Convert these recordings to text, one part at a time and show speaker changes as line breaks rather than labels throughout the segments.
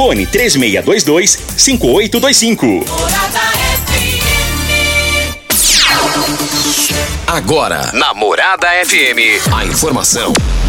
Fone 3622-5825.
Agora, na Morada FM, a informação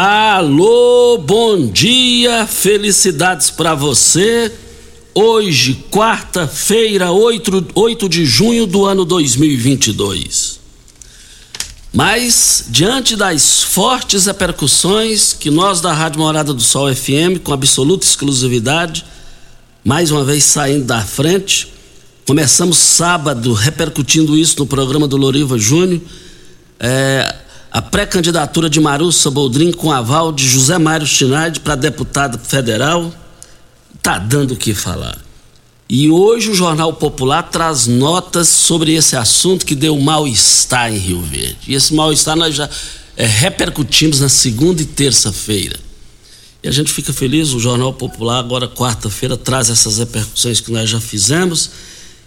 Alô, bom dia, felicidades para você. Hoje, quarta-feira, 8, 8 de junho do ano 2022. Mas, diante das fortes repercussões que nós da Rádio Morada do Sol FM, com absoluta exclusividade, mais uma vez saindo da frente, começamos sábado repercutindo isso no programa do Loriva Júnior. É, a pré-candidatura de Marussa Boldrin com aval de José Mário Schneider para deputado federal está dando o que falar. E hoje o Jornal Popular traz notas sobre esse assunto que deu mal-estar em Rio Verde. E esse mal-estar nós já é, repercutimos na segunda e terça-feira. E a gente fica feliz, o Jornal Popular agora quarta-feira traz essas repercussões que nós já fizemos.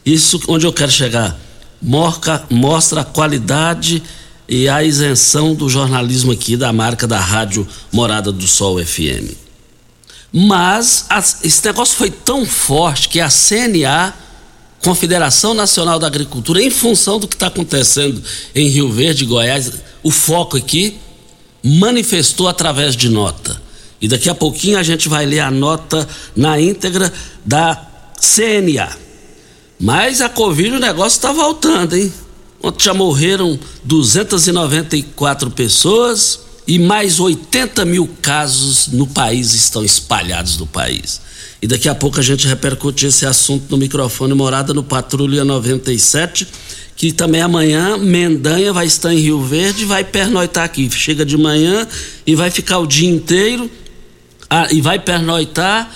Isso onde eu quero chegar. Mostra, mostra a qualidade e a isenção do jornalismo aqui da marca da Rádio Morada do Sol FM. Mas as, esse negócio foi tão forte que a CNA, Confederação Nacional da Agricultura, em função do que está acontecendo em Rio Verde, Goiás, o foco aqui, manifestou através de nota. E daqui a pouquinho a gente vai ler a nota na íntegra da CNA. Mas a Covid o negócio está voltando, hein? Ontem já morreram 294 pessoas e mais 80 mil casos no país estão espalhados no país. E daqui a pouco a gente repercute esse assunto no microfone Morada no Patrulha 97, que também amanhã Mendanha vai estar em Rio Verde e vai pernoitar aqui. Chega de manhã e vai ficar o dia inteiro ah, e vai pernoitar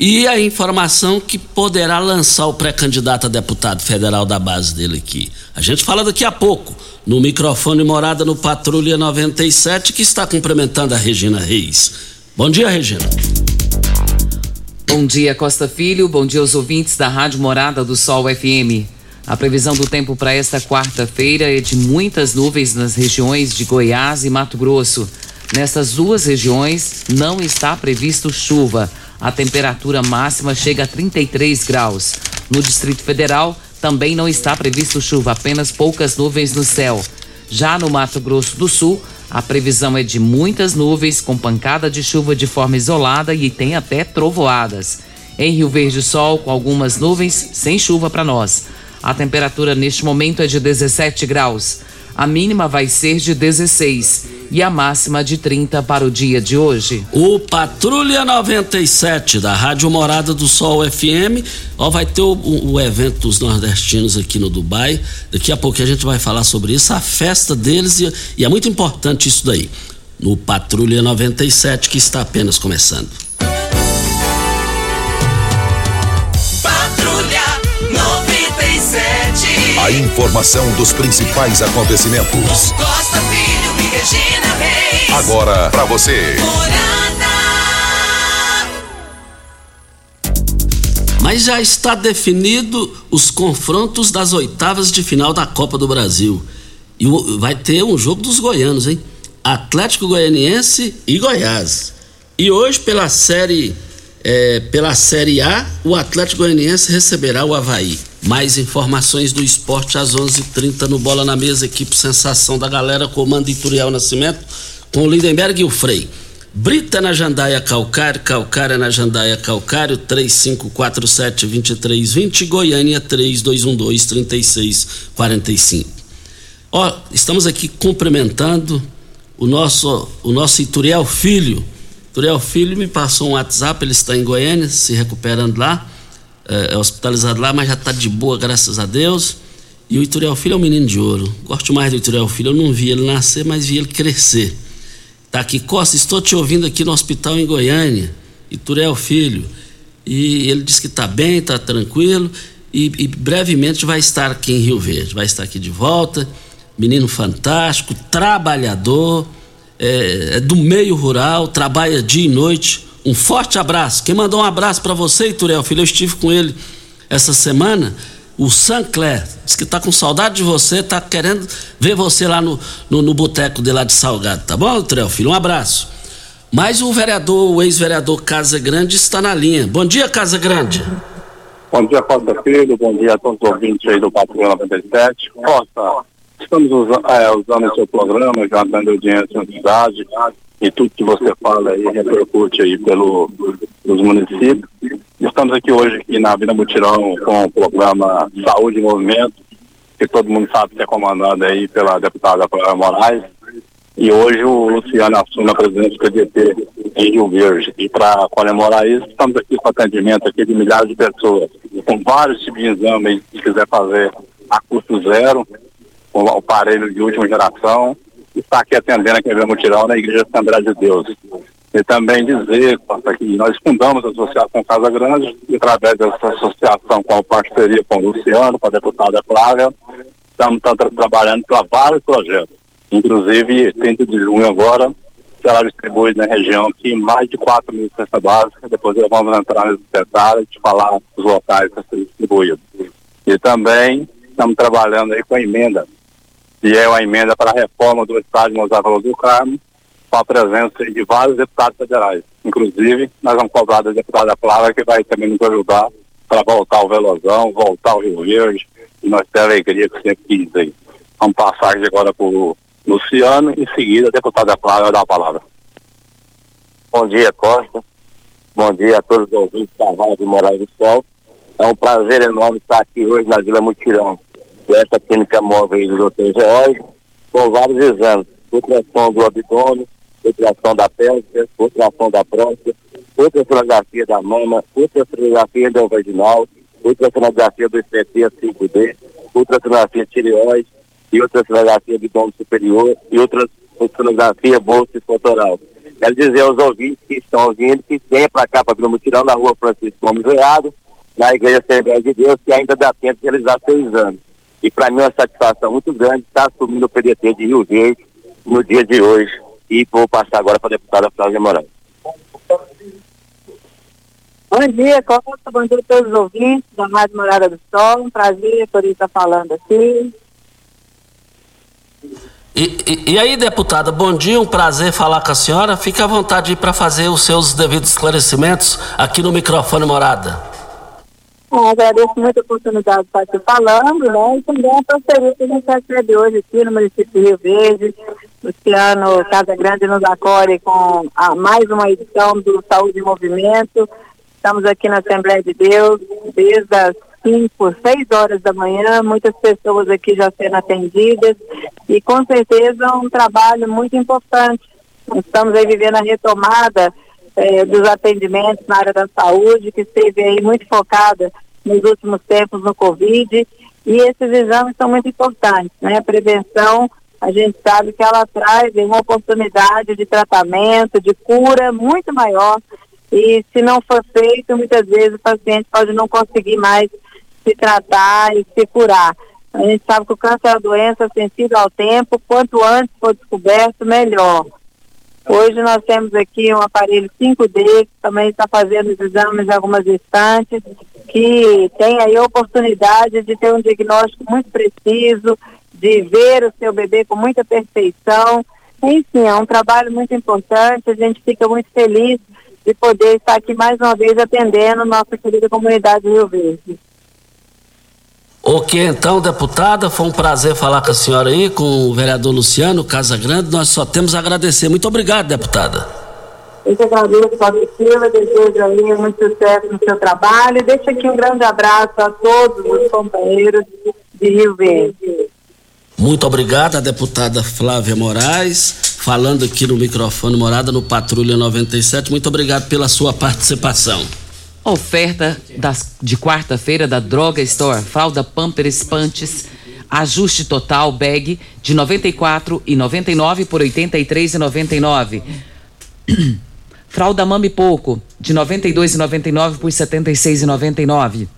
e a informação que poderá lançar o pré-candidato a deputado federal da base dele aqui. A gente fala daqui a pouco, no microfone Morada no Patrulha 97, que está cumprimentando a Regina Reis. Bom dia, Regina.
Bom dia, Costa Filho. Bom dia aos ouvintes da Rádio Morada do Sol FM. A previsão do tempo para esta quarta-feira é de muitas nuvens nas regiões de Goiás e Mato Grosso. Nessas duas regiões não está previsto chuva. A temperatura máxima chega a 33 graus. No Distrito Federal também não está previsto chuva, apenas poucas nuvens no céu. Já no Mato Grosso do Sul, a previsão é de muitas nuvens com pancada de chuva de forma isolada e tem até trovoadas. Em Rio Verde, sol com algumas nuvens, sem chuva para nós. A temperatura neste momento é de 17 graus. A mínima vai ser de 16 e a máxima de 30 para o dia de hoje.
O Patrulha 97 da Rádio Morada do Sol FM, ó, vai ter o, o, evento dos nordestinos aqui no Dubai. Daqui a pouco a gente vai falar sobre isso, a festa deles e, e é muito importante isso daí. No Patrulha 97 que está apenas começando.
A informação dos principais acontecimentos.
Costa Filho e Regina Reis.
Agora para você.
Mas já está definido os confrontos das oitavas de final da Copa do Brasil. E vai ter um jogo dos goianos, hein? Atlético Goianiense e Goiás. E hoje, pela série, é, pela série A, o Atlético Goianiense receberá o Havaí. Mais informações do esporte às 11:30 h 30 no Bola na Mesa, equipe Sensação da Galera, comando Ituriel Nascimento, com o Lindenberg e o Frei. Brita na Jandaia Calcário, Calcária na Jandaia Calcário, 3547-2320, Goiânia 3212-3645. Ó, estamos aqui cumprimentando o nosso, o nosso Ituriel Filho. Ituriel Filho me passou um WhatsApp, ele está em Goiânia, se recuperando lá, é, é hospitalizado lá, mas já está de boa, graças a Deus. E o Ituriel Filho é um menino de ouro. Gosto mais do Ituriel Filho, eu não vi ele nascer, mas vi ele crescer. Tá aqui, Costa, estou te ouvindo aqui no hospital em Goiânia, Iturel Filho. E ele disse que está bem, está tranquilo e, e, brevemente vai estar aqui em Rio Verde, vai estar aqui de volta. Menino fantástico, trabalhador, é, é do meio rural, trabalha dia e noite. Um forte abraço. Quem mandou um abraço para você, Iturel Filho, eu estive com ele essa semana o Sancler, diz que tá com saudade de você, tá querendo ver você lá no, no, no boteco de lá de Salgado, tá bom, Trel Filho? Um abraço. Mas o vereador, o ex-vereador Casa Grande está na linha. Bom dia, Casa Grande.
Bom dia, Costa Filho, bom dia a todos os ouvintes aí do Patrulha 97. Costa, estamos usando, é, usando o seu programa, já dando audiência na cidade, e tudo que você fala aí repercute aí pelo, pelos municípios. Estamos aqui hoje aqui na Vila Mutirão com o programa Saúde em Movimento, que todo mundo sabe que é comandado aí pela deputada Clara Moraes. E hoje o Luciano assume a presidência do PDT em Rio Verde. E para comemorar isso, estamos aqui com atendimento aqui de milhares de pessoas, com vários tipos de exames, se quiser fazer a custo zero, o aparelho de última geração, está aqui atendendo a Mutirão na Igreja Assembleia de Deus. E também dizer que nós fundamos a Associação Casa Grande e através dessa associação com a parceria com o Luciano, com a deputada Flávia, estamos trabalhando para vários projetos. Inclusive, 30 de junho agora, será distribuído na região aqui mais de 4 mil cestas básicas. Depois vamos entrar nesse detalhe e falar os locais a ser distribuídos. E também estamos trabalhando aí com a emenda que é uma emenda para a reforma do estádio Mozart do Carmo, com a presença de vários deputados federais. Inclusive, nós vamos cobrar da deputada Flávia, que vai também nos ajudar para voltar ao Velozão, voltar ao Rio Verde, e nós temos a alegria que sempre quis aí. Vamos passar agora para o Luciano, em seguida a deputada vai dar a palavra.
Bom dia, Costa. Bom dia a todos os ouvintes da Rádio Moraes do Sol. É um prazer enorme estar aqui hoje na Vila Mutirão essa clínica móvel do Dr. George, com vários exames, ultrassom do abdômen, ultrassom da pélvica, ultrassom da próstata, ultrassonografia da mama, ultrassonografia do vaginal, ultrassonografia do IPT 5D, ultrassonografia tireoide e ultrassonografia abdômen superior e ultrassonografia bolsa escotoral. Quero dizer aos ouvintes que estão ouvindo que venha para cá para Vila Mutirão, na rua Francisco Gomes Veado, na Igreja Assembleia de Deus, que ainda dá tempo de realizar seu exame. E para mim é uma satisfação muito grande estar assumindo o PDT de Rio Verde no dia de hoje. E vou passar agora para a deputada Flávia Moraes.
Bom dia, Costa. Bom dia a todos os ouvintes da Rádio Morada do Sol. Um prazer por estar falando aqui.
E, e, e, aí, deputada, bom dia, um prazer falar com a senhora. Fique à vontade para fazer os seus devidos esclarecimentos aqui no microfone Morada.
Eu agradeço muito a oportunidade de estar aqui falando, né? E também a parceria que a gente recebe hoje aqui no município de Rio Verde. Luciano Casa Grande nos acolhe com a, mais uma edição do Saúde em Movimento. Estamos aqui na Assembleia de Deus desde as 5, 6 horas da manhã, muitas pessoas aqui já sendo atendidas e com certeza um trabalho muito importante. Estamos aí vivendo a retomada é, dos atendimentos na área da saúde, que esteve aí muito focada nos últimos tempos no Covid, e esses exames são muito importantes, né? A prevenção, a gente sabe que ela traz uma oportunidade de tratamento, de cura muito maior, e se não for feito, muitas vezes o paciente pode não conseguir mais se tratar e se curar. A gente sabe que o câncer é uma doença sensível ao tempo, quanto antes for descoberto, melhor. Hoje nós temos aqui um aparelho 5D, que também está fazendo os exames em algumas instantes, que tem aí a oportunidade de ter um diagnóstico muito preciso, de ver o seu bebê com muita perfeição. Enfim, é um trabalho muito importante, a gente fica muito feliz de poder estar aqui mais uma vez atendendo nossa querida comunidade Rio Verde.
Ok, então, deputada, foi um prazer falar com a senhora aí, com o vereador Luciano Casa Grande. Nós só temos a agradecer. Muito obrigado, deputada.
Eu que agradeço, Silva, desejo aí muito sucesso no seu trabalho. Deixa aqui um grande abraço a todos os companheiros de Rio Verde.
Muito obrigado, a deputada Flávia Moraes, falando aqui no microfone Morada no Patrulha 97. Muito obrigado pela sua participação.
Oferta das, de quarta-feira da Droga Store, fralda Pampers Pantes, ajuste total bag de 94 e 99 por 83 e 99. fralda Mami Pouco de 92 e 99 por 76 e 99.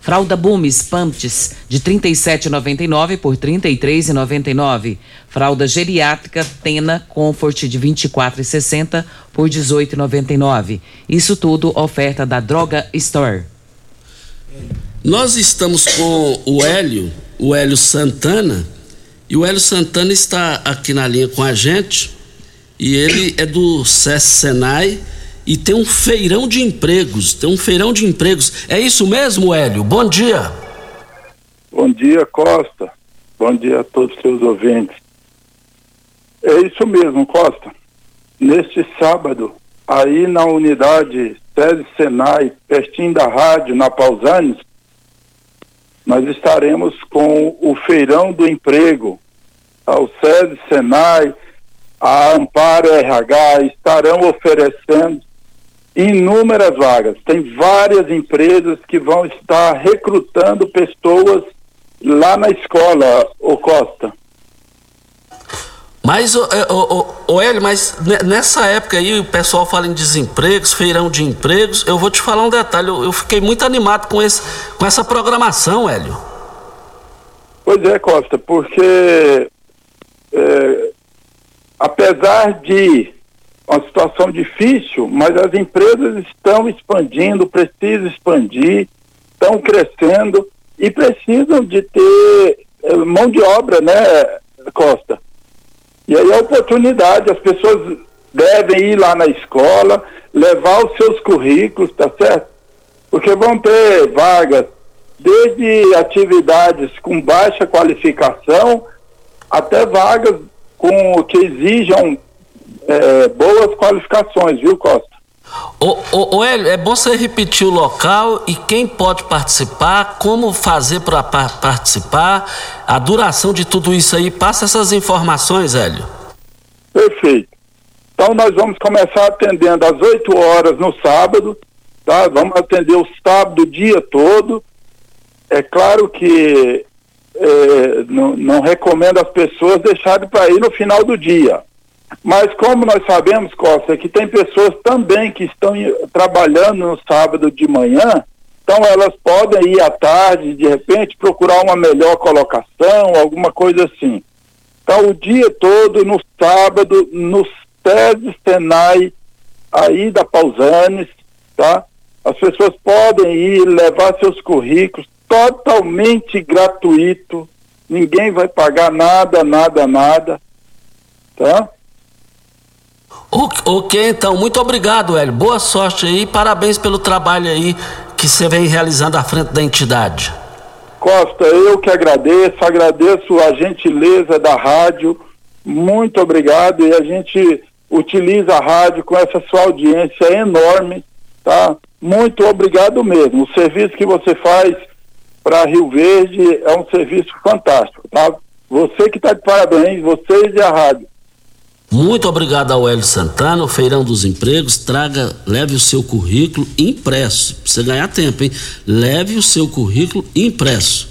Fralda Bumes Pumps de R$ 37,99 por R$ 33,99. Fralda geriátrica Tena Comfort de R$ 24,60 por R$ 18,99. Isso tudo oferta da Droga Store.
Nós estamos com o Hélio, o Hélio Santana, e o Hélio Santana está aqui na linha com a gente, e ele é do SES Senai e tem um feirão de empregos. Tem um feirão de empregos. É isso mesmo, Hélio? Bom dia.
Bom dia, Costa. Bom dia a todos os seus ouvintes. É isso mesmo, Costa. Neste sábado, aí na unidade Sede Senai, pertinho da rádio, na Pausanes, nós estaremos com o Feirão do Emprego. O SESI Senai, a Amparo RH estarão oferecendo inúmeras vagas. Tem várias empresas que vão estar recrutando pessoas lá na escola, o Costa.
Mas, o, o, o, Hélio, mas nessa época aí o pessoal fala em desempregos, feirão de empregos. Eu vou te falar um detalhe, eu, eu fiquei muito animado com, esse, com essa programação, Hélio.
Pois é, Costa, porque é, apesar de uma situação difícil, mas as empresas estão expandindo, precisam expandir, estão crescendo e precisam de ter eh, mão de obra, né, Costa? E aí a oportunidade, as pessoas devem ir lá na escola, levar os seus currículos, tá certo? Porque vão ter vagas desde atividades com baixa qualificação até vagas com que exijam é, boas qualificações, viu, Costa?
Ô, ô, ô Hélio, é bom você repetir o local e quem pode participar, como fazer para participar, a duração de tudo isso aí. Passa essas informações, Hélio.
Perfeito. Então nós vamos começar atendendo às 8 horas no sábado, tá? Vamos atender o sábado o dia todo. É claro que é, não, não recomendo as pessoas deixarem para ir no final do dia. Mas como nós sabemos, Costa, que tem pessoas também que estão trabalhando no sábado de manhã, então elas podem ir à tarde, de repente, procurar uma melhor colocação, alguma coisa assim. Então o dia todo, no sábado, no SESI Senai, aí da Pausanes, tá? As pessoas podem ir levar seus currículos totalmente gratuito, ninguém vai pagar nada, nada, nada, tá?
Ok, então, muito obrigado, Hélio. Boa sorte aí, parabéns pelo trabalho aí que você vem realizando à frente da entidade.
Costa, eu que agradeço, agradeço a gentileza da rádio, muito obrigado e a gente utiliza a rádio com essa sua audiência enorme, tá? Muito obrigado mesmo. O serviço que você faz para Rio Verde é um serviço fantástico, tá? Você que está de parabéns, vocês e a rádio.
Muito obrigado ao Hélio Santana, o Feirão dos Empregos. Traga, leve o seu currículo impresso. Pra você ganhar tempo, hein? Leve o seu currículo impresso.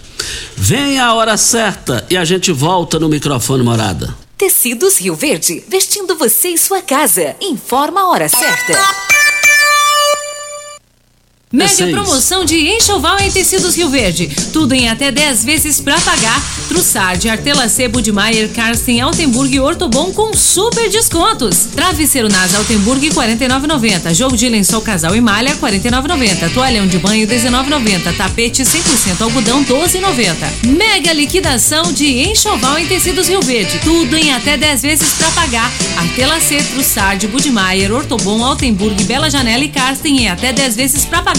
Vem a hora certa e a gente volta no microfone morada.
Tecidos Rio Verde, vestindo você e sua casa. Informa a hora certa. Mega promoção de enxoval em tecidos Rio Verde. Tudo em até 10 vezes pra pagar. Trussard, Artelacê, Budmeier, Karsten, Altenburg e Ortobon com super descontos. Travesseiro Nas Altenburg 49,90. Jogo de lençol casal e malha 49,90. Toalhão de banho 19,90. Tapete 100% algodão 12,90. Mega liquidação de enxoval em tecidos Rio Verde. Tudo em até 10 vezes pra pagar. Artelacê, Trussard, Budmeier, Ortobon, Altenburg, Bela Janela e Karsten em até 10 vezes pra pagar.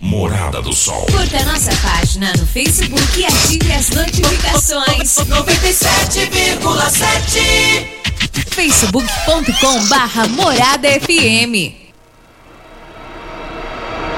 Morada do Sol.
Curta nossa página no Facebook e ative as notificações.
97,7
facebook.com barra Morada FM.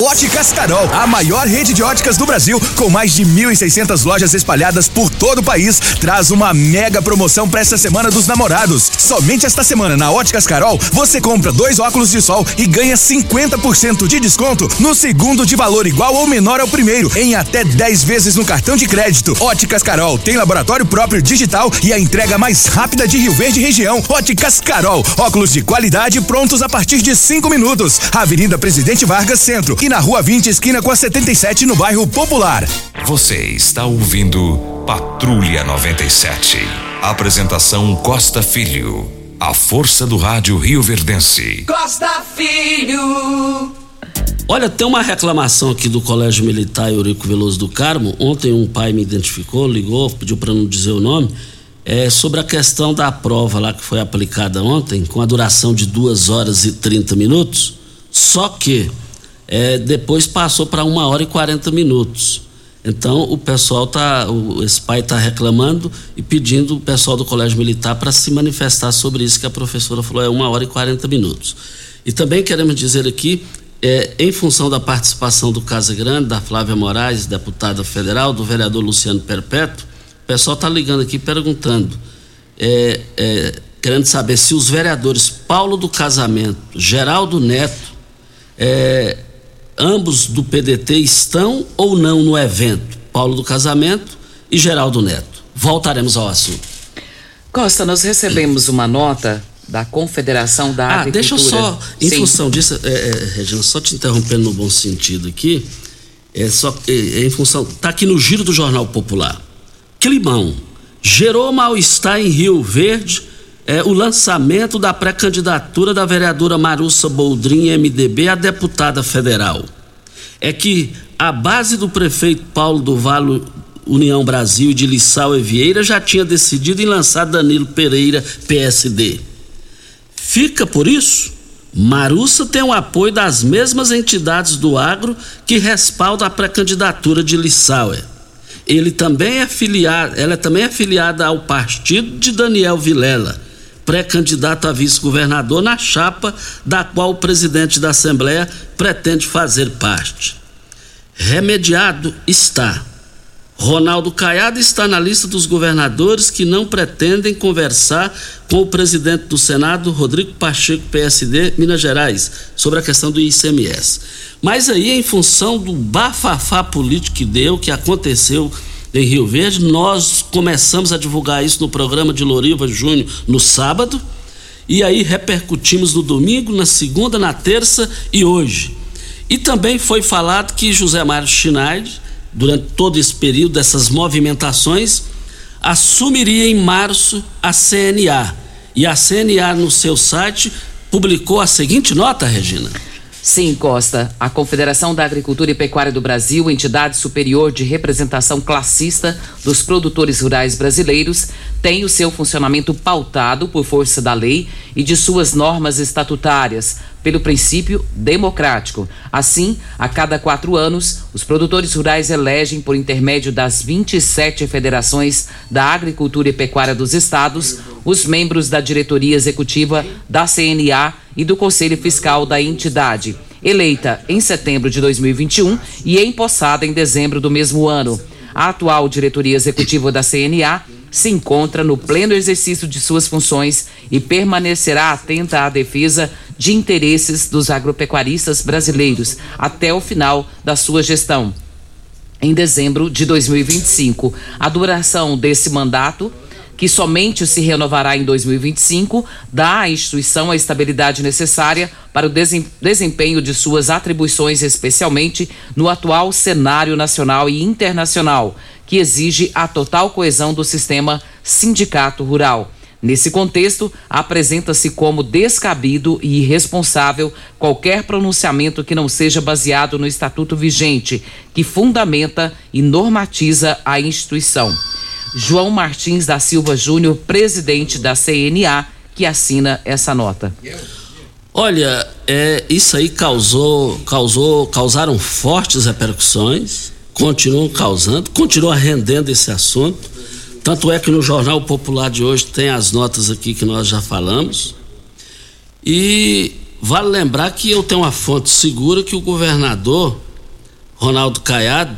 Óticas Carol, a maior rede de óticas do Brasil, com mais de 1.600 lojas espalhadas por todo o país, traz uma mega promoção para esta semana dos namorados. Somente esta semana na Óticas Carol, você compra dois óculos de sol e ganha 50% de desconto no segundo de valor igual ou menor ao primeiro, em até 10 vezes no cartão de crédito. Óticas Carol tem laboratório próprio digital e a entrega mais rápida de Rio Verde região. Óticas Carol, óculos de qualidade prontos a partir de 5 minutos. Avenida Presidente Vargas Centro na Rua 20, esquina com a 77, no bairro Popular.
Você está ouvindo Patrulha 97. Apresentação Costa Filho. A força do rádio Rio Verdense.
Costa Filho.
Olha, tem uma reclamação aqui do Colégio Militar Eurico Veloso do Carmo. Ontem um pai me identificou, ligou, pediu para não dizer o nome. É, sobre a questão da prova lá que foi aplicada ontem, com a duração de 2 horas e 30 minutos, só que é, depois passou para uma hora e 40 minutos. Então o pessoal tá, o, esse pai está reclamando e pedindo o pessoal do Colégio Militar para se manifestar sobre isso que a professora falou é uma hora e 40 minutos. E também queremos dizer aqui, é, em função da participação do Casa Grande, da Flávia Moraes, deputada federal, do vereador Luciano Perpétuo, o pessoal está ligando aqui perguntando, é, é, querendo saber se os vereadores Paulo do Casamento, Geraldo Neto, é, ambos do PDT estão ou não no evento? Paulo do Casamento e Geraldo Neto. Voltaremos ao assunto.
Costa, nós recebemos uma nota da Confederação da
Ah,
Agricultura.
deixa eu só, em
Sim.
função disso, é, é, Regina, só te interrompendo no bom sentido aqui, é só é, é em função, tá aqui no giro do Jornal Popular. Climão gerou mal-estar em Rio Verde é, o lançamento da pré-candidatura da vereadora Marussa Boldrin, MDB, a deputada federal. É que a base do prefeito Paulo do Vale União Brasil de Lissau e Vieira já tinha decidido em lançar Danilo Pereira, PSD. Fica por isso, Marussa tem o apoio das mesmas entidades do agro que respaldam a pré-candidatura de Lissauer. ele também é filiado, ela também é filiada ao partido de Daniel Vilela, pré-candidato a vice-governador na chapa da qual o presidente da Assembleia pretende fazer parte. Remediado está. Ronaldo Caiado está na lista dos governadores que não pretendem conversar com o presidente do Senado, Rodrigo Pacheco, PSD, Minas Gerais, sobre a questão do ICMS. Mas aí, em função do bafafá político que deu, que aconteceu em Rio Verde, nós começamos a divulgar isso no programa de Loriva Júnior no sábado, e aí repercutimos no domingo, na segunda, na terça e hoje. E também foi falado que José Mário Schneider durante todo esse período dessas movimentações, assumiria em março a CNA. E a CNA, no seu site, publicou a seguinte nota, Regina.
Sim, Costa. A Confederação da Agricultura e Pecuária do Brasil, entidade superior de representação classista dos produtores rurais brasileiros, tem o seu funcionamento pautado por força da lei e de suas normas estatutárias, pelo princípio democrático. Assim, a cada quatro anos, os produtores rurais elegem, por intermédio das 27 federações da agricultura e pecuária dos estados, os membros da diretoria executiva da CNA e do Conselho Fiscal da entidade, eleita em setembro de 2021 e empossada em dezembro do mesmo ano. A atual diretoria executiva da CNA se encontra no pleno exercício de suas funções e permanecerá atenta à defesa de interesses dos agropecuaristas brasileiros até o final da sua gestão. Em dezembro de 2025, a duração desse mandato que somente se renovará em 2025, dá à instituição a estabilidade necessária para o desempenho de suas atribuições, especialmente no atual cenário nacional e internacional, que exige a total coesão do sistema sindicato rural. Nesse contexto, apresenta-se como descabido e irresponsável qualquer pronunciamento que não seja baseado no estatuto vigente, que fundamenta e normatiza a instituição. João Martins da Silva Júnior, presidente da CNA, que assina essa nota.
Olha, é, isso aí causou, causou, causaram fortes repercussões, continuam causando, continua rendendo esse assunto. Tanto é que no Jornal Popular de hoje tem as notas aqui que nós já falamos. E vale lembrar que eu tenho uma fonte segura que o governador Ronaldo Caiado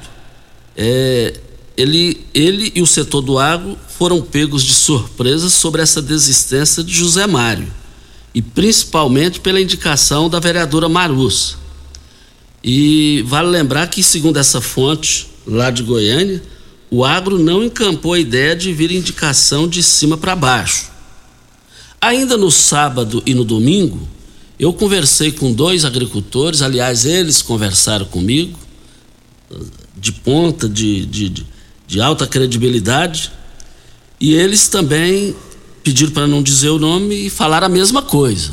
é, ele, ele e o setor do agro foram pegos de surpresa sobre essa desistência de José Mário, e principalmente pela indicação da vereadora Marus. E vale lembrar que, segundo essa fonte lá de Goiânia, o agro não encampou a ideia de vir indicação de cima para baixo. Ainda no sábado e no domingo, eu conversei com dois agricultores, aliás, eles conversaram comigo, de ponta, de, de, de alta credibilidade, e eles também pediram para não dizer o nome e falaram a mesma coisa.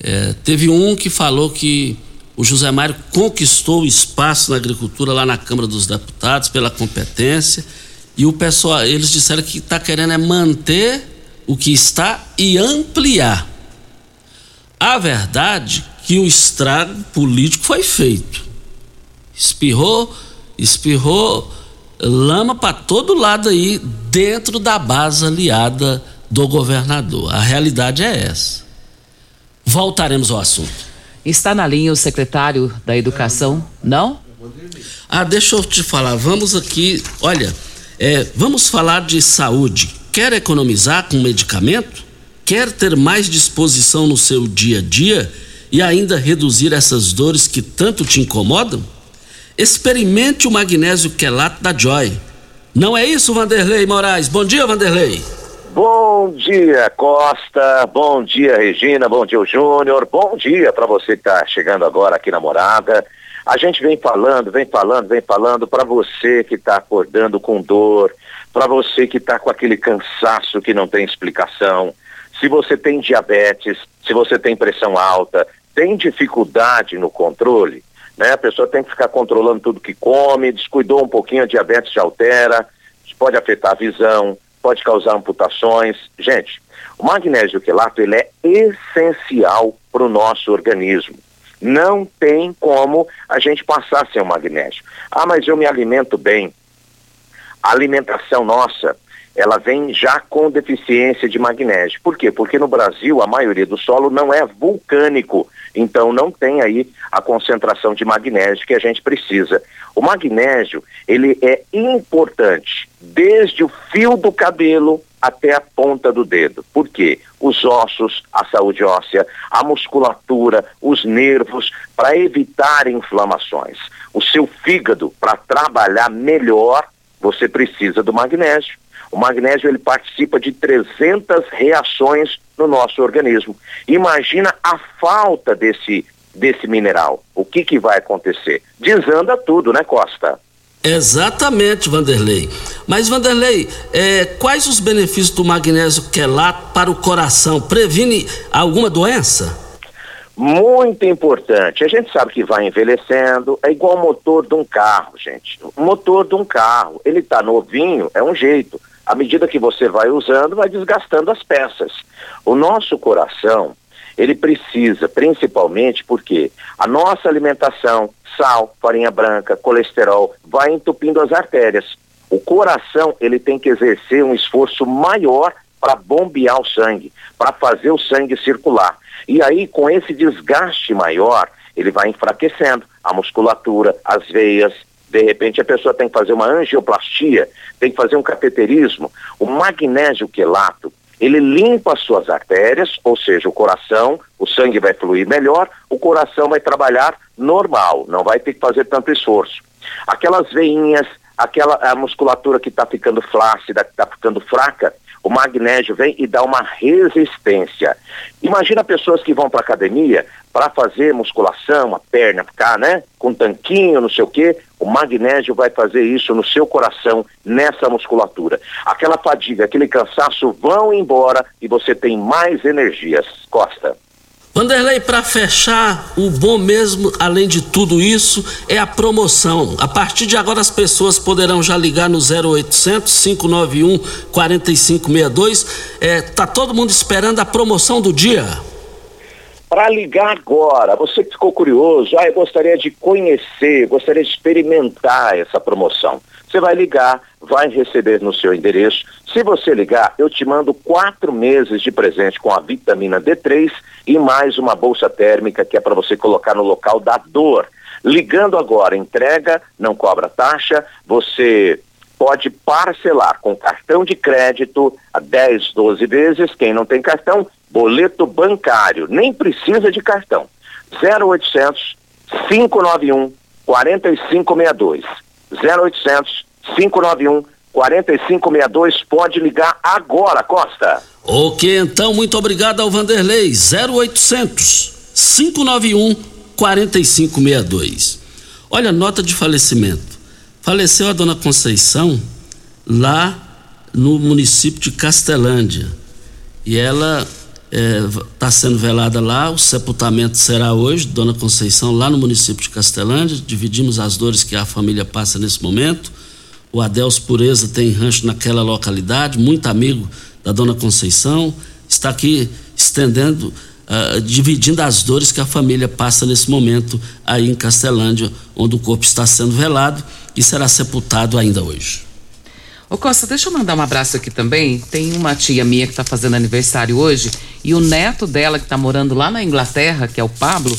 É, teve um que falou que o José Mário conquistou espaço na agricultura lá na Câmara dos Deputados pela competência e o pessoal, eles disseram que está querendo é manter o que está e ampliar. A verdade é que o estrago político foi feito. Espirrou, espirrou lama para todo lado aí dentro da base aliada do governador. A realidade é essa. Voltaremos ao assunto.
Está na linha o secretário da Educação, não?
Ah, deixa eu te falar. Vamos aqui, olha, é, vamos falar de saúde. Quer economizar com medicamento? Quer ter mais disposição no seu dia a dia e ainda reduzir essas dores que tanto te incomodam? Experimente o magnésio quelato da Joy. Não é isso, Vanderlei Moraes? Bom dia, Vanderlei.
Bom dia, Costa. Bom dia, Regina. Bom dia, Júnior. Bom dia para você que está chegando agora aqui na morada. A gente vem falando, vem falando, vem falando para você que está acordando com dor, para você que está com aquele cansaço que não tem explicação. Se você tem diabetes, se você tem pressão alta, tem dificuldade no controle, né? A pessoa tem que ficar controlando tudo que come, descuidou um pouquinho, a diabetes já altera, pode afetar a visão, pode causar amputações. Gente, o magnésio quelato ele é essencial para o nosso organismo. Não tem como a gente passar sem o magnésio. Ah, mas eu me alimento bem. a alimentação nossa, ela vem já com deficiência de magnésio. Por quê? Porque no Brasil a maioria do solo não é vulcânico, então não tem aí a concentração de magnésio que a gente precisa. O magnésio, ele é importante desde o fio do cabelo até a ponta do dedo. Por quê? Os ossos, a saúde óssea, a musculatura, os nervos, para evitar inflamações. O seu fígado, para trabalhar melhor, você precisa do magnésio. O magnésio ele participa de 300 reações no nosso organismo. Imagina a falta desse desse mineral. O que que vai acontecer? Desanda tudo, né, Costa?
Exatamente, Vanderlei. Mas, Vanderlei, é, quais os benefícios do magnésio quelato para o coração? Previne alguma doença?
Muito importante. A gente sabe que vai envelhecendo, é igual o motor de um carro, gente. O motor de um carro, ele tá novinho, é um jeito. À medida que você vai usando, vai desgastando as peças. O nosso coração, ele precisa, principalmente porque a nossa alimentação, sal, farinha branca, colesterol, vai entupindo as artérias. O coração, ele tem que exercer um esforço maior para bombear o sangue, para fazer o sangue circular. E aí, com esse desgaste maior, ele vai enfraquecendo a musculatura, as veias. De repente, a pessoa tem que fazer uma angioplastia, tem que fazer um cateterismo. O magnésio quelato, ele limpa as suas artérias, ou seja, o coração, o sangue vai fluir melhor, o coração vai trabalhar normal, não vai ter que fazer tanto esforço. Aquelas veinhas, aquela a musculatura que está ficando flácida, que está ficando fraca, o magnésio vem e dá uma resistência. Imagina pessoas que vão para academia para fazer musculação, a perna ficar, né, com tanquinho, não sei o quê. O magnésio vai fazer isso no seu coração, nessa musculatura. Aquela fadiga, aquele cansaço vão embora e você tem mais energias. Costa.
Vanderlei, para fechar, o bom mesmo, além de tudo isso, é a promoção. A partir de agora, as pessoas poderão já ligar no 0800 591 4562. É, tá todo mundo esperando a promoção do dia.
Para ligar agora, você que ficou curioso, ah, eu gostaria de conhecer, gostaria de experimentar essa promoção. Você vai ligar, vai receber no seu endereço. Se você ligar, eu te mando quatro meses de presente com a vitamina D3 e mais uma bolsa térmica que é para você colocar no local da dor. Ligando agora, entrega, não cobra taxa, você pode parcelar com cartão de crédito a 10, 12 vezes. Quem não tem cartão, boleto bancário, nem precisa de cartão. 0800 591 4562. 0800 591 4562. Pode ligar agora, Costa.
Ok, então, muito obrigado ao Vanderlei. 0800 591 4562. Olha, nota de falecimento. Faleceu a dona Conceição lá no município de Castelândia. E ela está é, sendo velada lá. O sepultamento será hoje, Dona Conceição, lá no município de Castelândia. Dividimos as dores que a família passa nesse momento. O Adelso Pureza tem rancho naquela localidade, muito amigo da Dona Conceição. Está aqui estendendo, uh, dividindo as dores que a família passa nesse momento aí em Castelândia, onde o corpo está sendo velado e será sepultado ainda hoje.
Ô Costa, deixa eu mandar um abraço aqui também. Tem uma tia minha que está fazendo aniversário hoje e o neto dela que está morando lá na Inglaterra, que é o Pablo,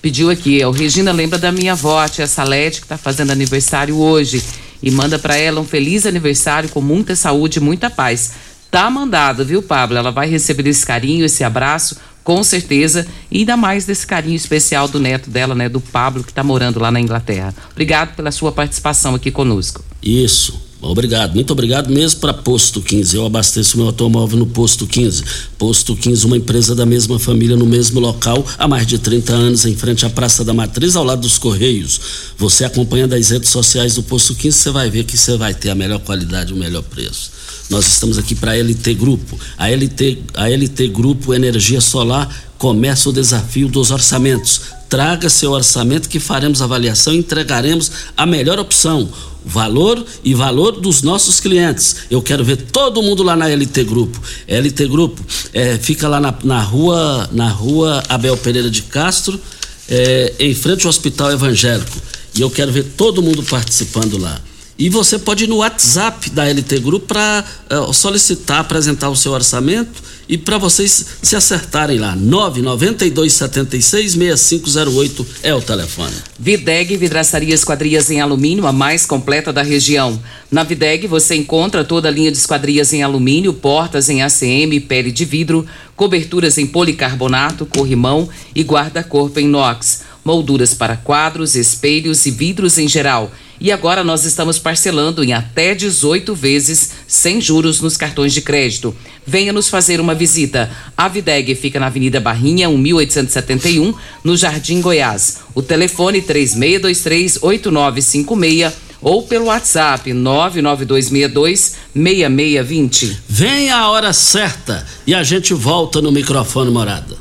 pediu aqui, o Regina lembra da minha avó, a tia Salete, que está fazendo aniversário hoje e manda para ela um feliz aniversário com muita saúde e muita paz. Tá mandado, viu, Pablo? Ela vai receber esse carinho, esse abraço, com certeza, e ainda mais desse carinho especial do neto dela, né, do Pablo, que está morando lá na Inglaterra. Obrigado pela sua participação aqui conosco.
Isso. Obrigado, muito obrigado mesmo para Posto 15. Eu abasteço meu automóvel no Posto 15. Posto 15, uma empresa da mesma família no mesmo local há mais de 30 anos, em frente à Praça da Matriz, ao lado dos Correios. Você acompanhando as redes sociais do Posto 15, você vai ver que você vai ter a melhor qualidade, o melhor preço. Nós estamos aqui para a LT Grupo. A LT, a LT Grupo Energia Solar começa o desafio dos orçamentos. Traga seu orçamento que faremos avaliação e entregaremos a melhor opção valor e valor dos nossos clientes. Eu quero ver todo mundo lá na LT Grupo. LT Grupo é, fica lá na, na, rua na rua Abel Pereira de Castro, é, em frente ao Hospital Evangélico. E eu quero ver todo mundo participando lá. E você pode ir no WhatsApp da LT Group para uh, solicitar, apresentar o seu orçamento e para vocês se acertarem lá. 992766508 é o telefone.
Videg Vidraçaria Esquadrias em Alumínio, a mais completa da região. Na Videg você encontra toda a linha de esquadrias em alumínio, portas em ACM, pele de vidro, coberturas em policarbonato, corrimão e guarda-corpo em inox, molduras para quadros, espelhos e vidros em geral e agora nós estamos parcelando em até 18 vezes sem juros nos cartões de crédito. Venha nos fazer uma visita. A Videg fica na Avenida Barrinha, 1871, no Jardim Goiás. O telefone 36238956 ou pelo WhatsApp 992626620.
Vem a hora certa e a gente volta no microfone morada.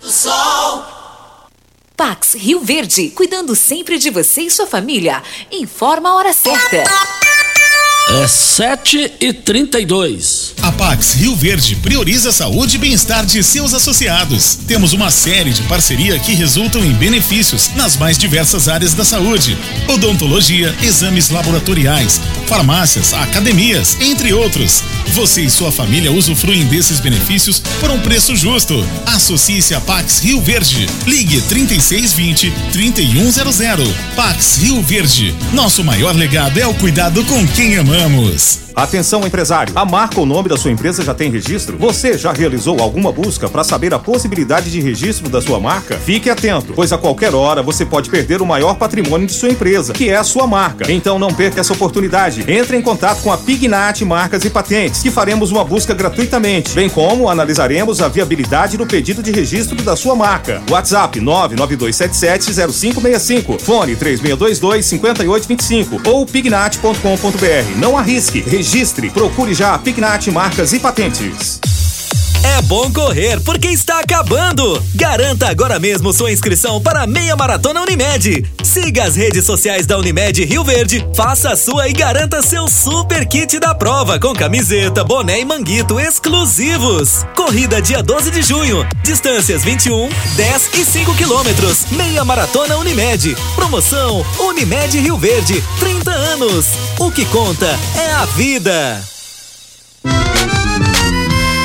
Sol Pax Rio Verde, cuidando sempre de você e sua família. Informa a hora certa.
É 7 e 32
A Pax Rio Verde prioriza a saúde e bem-estar de seus associados. Temos uma série de parceria que resultam em benefícios nas mais diversas áreas da saúde: odontologia, exames laboratoriais, farmácias, academias, entre outros. Você e sua família usufruem desses benefícios por um preço justo. Associe-se a Pax Rio Verde. Ligue 3620 3100. Pax Rio Verde. Nosso maior legado é o cuidado com quem amamos.
Atenção empresário, a marca ou nome da sua empresa já tem registro? Você já realizou alguma busca para saber a possibilidade de registro da sua marca? Fique atento, pois a qualquer hora você pode perder o maior patrimônio de sua empresa, que é a sua marca. Então não perca essa oportunidade. Entre em contato com a Pignat Marcas e Patentes, que faremos uma busca gratuitamente, bem como analisaremos a viabilidade do pedido de registro da sua marca. WhatsApp 992770565, fone 36225825 ou pignat.com.br. Não arrisque, registre, procure já Pignat Marcas e Patentes.
É bom correr porque está acabando. Garanta agora mesmo sua inscrição para a Meia Maratona Unimed. Siga as redes sociais da Unimed Rio Verde, faça a sua e garanta seu super kit da prova com camiseta, boné e manguito exclusivos. Corrida dia 12 de junho. Distâncias 21, 10 e 5 quilômetros. Meia Maratona Unimed. Promoção Unimed Rio Verde. 30 anos. O que conta é a vida.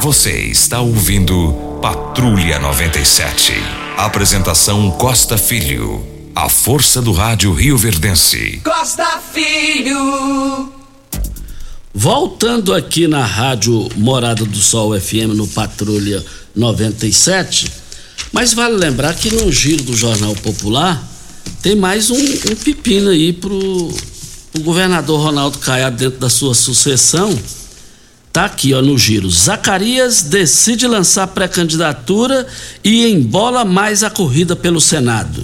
Você está ouvindo Patrulha 97. Apresentação Costa Filho. A força do rádio Rio Verdense.
Costa Filho.
Voltando aqui na rádio Morada do Sol FM no Patrulha 97, mas vale lembrar que no giro do Jornal Popular tem mais um, um pepino aí pro, pro governador Ronaldo Caiado dentro da sua sucessão. Tá aqui, ó, no giro. Zacarias decide lançar pré-candidatura e embola mais a corrida pelo Senado.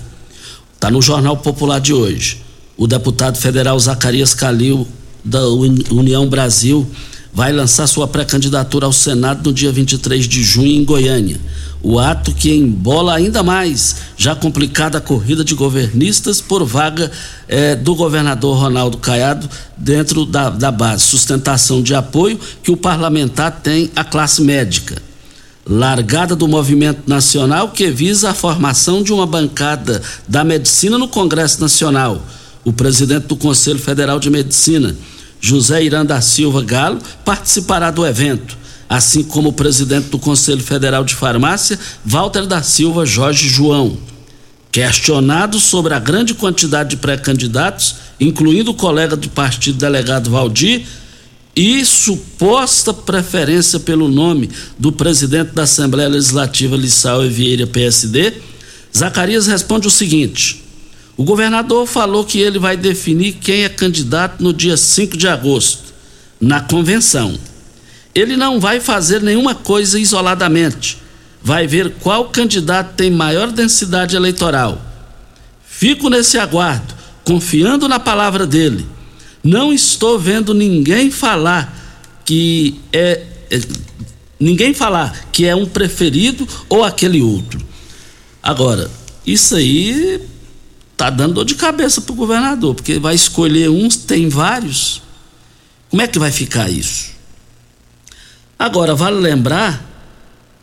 Tá no Jornal Popular de hoje. O deputado federal Zacarias Calil, da União Brasil, vai lançar sua pré-candidatura ao Senado no dia 23 de junho em Goiânia. O ato que embola ainda mais já complicada a corrida de governistas por vaga eh, do governador Ronaldo Caiado dentro da, da base, sustentação de apoio que o parlamentar tem à classe médica. Largada do movimento nacional que visa a formação de uma bancada da medicina no Congresso Nacional. O presidente do Conselho Federal de Medicina, José Irã da Silva Galo, participará do evento assim como o presidente do Conselho Federal de Farmácia, Walter da Silva Jorge João. Questionado sobre a grande quantidade de pré-candidatos, incluindo o colega do partido delegado Valdir, e suposta preferência pelo nome do presidente da Assembleia Legislativa Lissau Vieira PSD, Zacarias responde o seguinte: o governador falou que ele vai definir quem é candidato no dia 5 de agosto, na convenção. Ele não vai fazer nenhuma coisa isoladamente. Vai ver qual candidato tem maior densidade eleitoral. Fico nesse aguardo, confiando na palavra dele. Não estou vendo ninguém falar que é, é ninguém falar que é um preferido ou aquele outro. Agora, isso aí tá dando dor de cabeça pro governador, porque vai escolher uns, tem vários. Como é que vai ficar isso? Agora, vale lembrar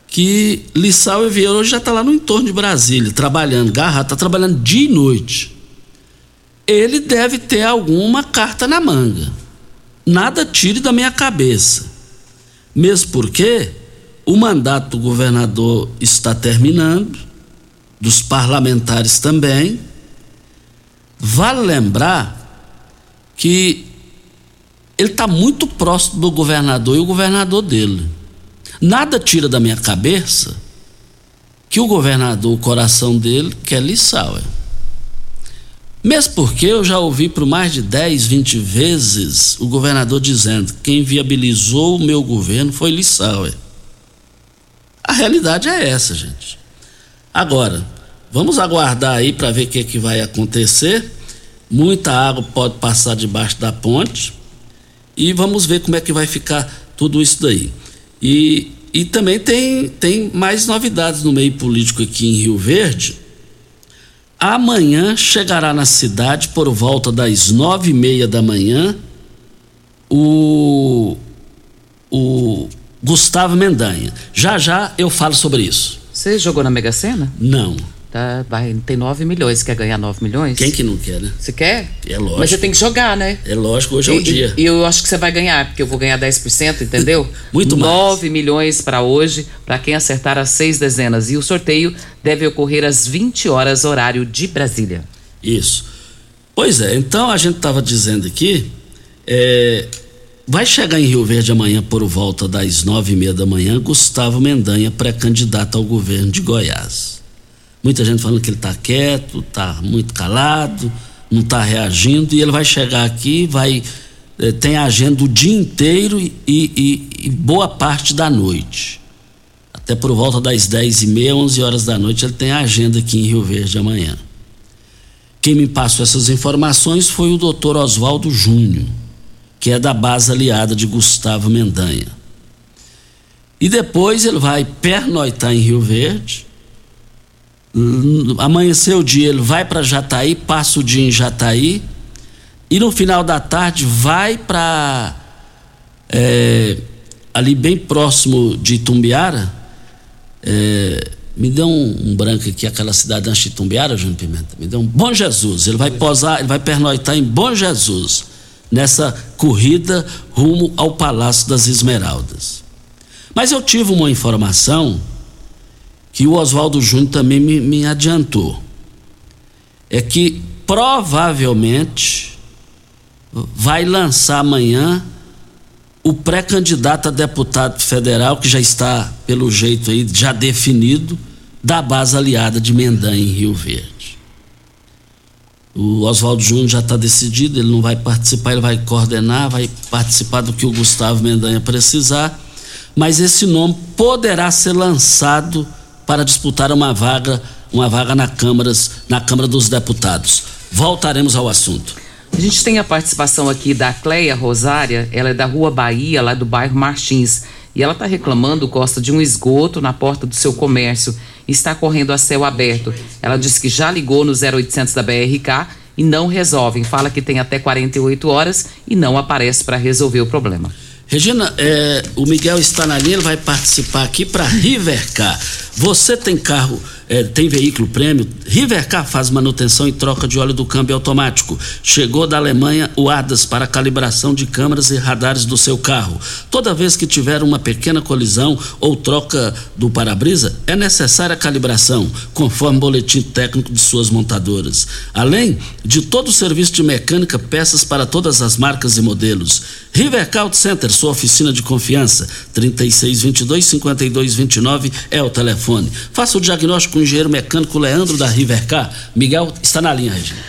que Lissau e Vieira hoje já está lá no entorno de Brasília, trabalhando. Garra está trabalhando dia e noite. Ele deve ter alguma carta na manga. Nada tire da minha cabeça. Mesmo porque o mandato do governador está terminando, dos parlamentares também. Vale lembrar que ele está muito próximo do governador e o governador dele. Nada tira da minha cabeça que o governador, o coração dele, quer Lissauer. Mesmo porque eu já ouvi por mais de 10, 20 vezes o governador dizendo que quem viabilizou o meu governo foi Lissauer. A realidade é essa, gente. Agora, vamos aguardar aí para ver o que, é que vai acontecer. Muita água pode passar debaixo da ponte e vamos ver como é que vai ficar tudo isso daí. E, e também tem, tem mais novidades no meio político aqui em Rio Verde. Amanhã chegará na cidade, por volta das nove e meia da manhã, o, o Gustavo Mendanha. Já já eu falo sobre isso.
Você jogou na Mega Sena?
Não.
Tá, vai, tem 9 milhões. Quer ganhar 9 milhões?
Quem que não quer, né?
Você quer?
É lógico.
Mas você tem que jogar, né?
É lógico, hoje é o
E-
dia.
E eu acho que você vai ganhar, porque eu vou ganhar 10%, entendeu?
Muito mais.
9 milhões para hoje, para quem acertar as seis dezenas. E o sorteio deve ocorrer às 20 horas, horário de Brasília.
Isso. Pois é, então a gente estava dizendo aqui, é, vai chegar em Rio Verde amanhã por volta das nove e meia da manhã Gustavo Mendanha, pré-candidato ao governo de Goiás. Muita gente falando que ele está quieto, está muito calado, não está reagindo e ele vai chegar aqui, vai eh, tem agenda o dia inteiro e, e- e boa parte da noite. Até por volta das 10 e meia, 11 horas da noite, ele tem agenda aqui em Rio Verde amanhã. Quem me passou essas informações foi o doutor Oswaldo Júnior, que é da base aliada de Gustavo Mendanha. E depois ele vai pernoitar em Rio Verde. Amanhecer o dia, ele vai para Jataí, passa o dia em Jataí. E no final da tarde vai para. ali bem próximo de Itumbiara. é, me deu um, um branco aqui, aquela cidade antes de Itumbiara, Júnior Pimenta. Me deu um Bom Jesus. Ele vai posar, ele vai pernoitar em Bom Jesus, nessa corrida rumo ao Palácio das Esmeraldas. Mas eu tive uma informação que o Oswaldo Júnior também me, me adiantou. É que provavelmente vai lançar amanhã o pré-candidato a deputado federal, que já está, pelo jeito aí, já definido, da base aliada de Mendanha em Rio Verde. O Oswaldo Júnior já está decidido, ele não vai participar, ele vai coordenar, vai participar do que o Gustavo Mendanha precisar, mas esse nome poderá ser lançado para disputar uma vaga, uma vaga na, Câmaras, na Câmara dos Deputados. Voltaremos ao assunto.
A gente tem a participação aqui da Cleia Rosária, ela é da Rua Bahia, lá do bairro Martins. E ela está reclamando, Costa, de um esgoto na porta do seu comércio. Está correndo a céu aberto. Ela disse que já ligou no 0800 da BRK e não resolvem. Fala que tem até 48 horas e não aparece para resolver o problema.
Regina, é, o Miguel está na linha, ele vai participar aqui para Rivercar. Você tem carro é, tem veículo prêmio, Rivercar faz manutenção e troca de óleo do câmbio automático. Chegou da Alemanha o ADAS para calibração de câmeras e radares do seu carro. Toda vez que tiver uma pequena colisão ou troca do para-brisa, é necessária a calibração, conforme o boletim técnico de suas montadoras. Além de todo o serviço de mecânica, peças para todas as marcas e modelos. Rivercar Auto Center, sua oficina de confiança, 3622-5229 é o telefone. Faça o diagnóstico com o engenheiro mecânico Leandro da Rivercar. Miguel está na linha, Regina.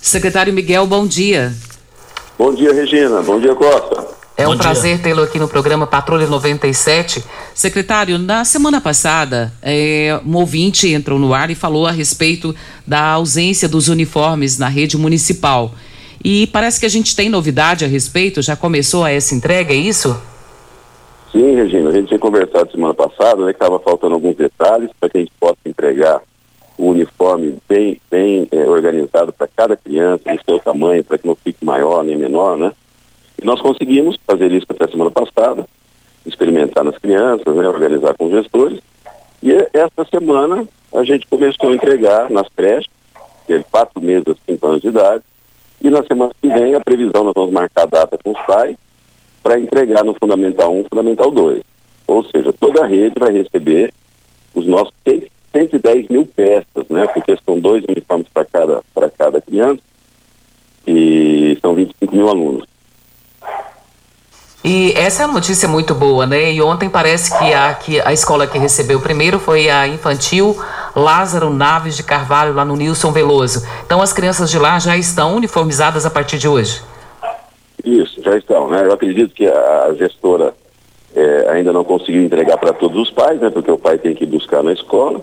Secretário Miguel, bom dia.
Bom dia, Regina. Bom dia, Costa.
É um prazer tê-lo aqui no programa Patrulha 97. Secretário, na semana passada, é, um ouvinte entrou no ar e falou a respeito da ausência dos uniformes na rede municipal. E parece que a gente tem novidade a respeito, já começou essa entrega, é isso?
Sim, Regina, a gente tinha conversado semana passada, né, que estava faltando alguns detalhes para que a gente possa entregar o uniforme bem, bem eh, organizado para cada criança, no seu tamanho, para que não fique maior nem menor, né? E nós conseguimos fazer isso até semana passada, experimentar nas crianças, né, organizar com os gestores. E esta semana a gente começou a entregar nas creches, de quatro meses a cinco anos de idade, e na semana que vem a previsão nós vamos marcar a data com os pais para entregar no Fundamental 1 Fundamental 2. Ou seja, toda a rede vai receber os nossos 100 110 mil peças, né? Porque são dois uniformes para cada, cada criança e são 25 mil alunos.
E essa é uma notícia muito boa, né? E ontem parece que a, que a escola que recebeu primeiro foi a infantil Lázaro Naves de Carvalho, lá no Nilson Veloso. Então as crianças de lá já estão uniformizadas a partir de hoje.
Isso, já estão, né? Eu acredito que a gestora eh, ainda não conseguiu entregar para todos os pais, né? Porque o pai tem que buscar na escola.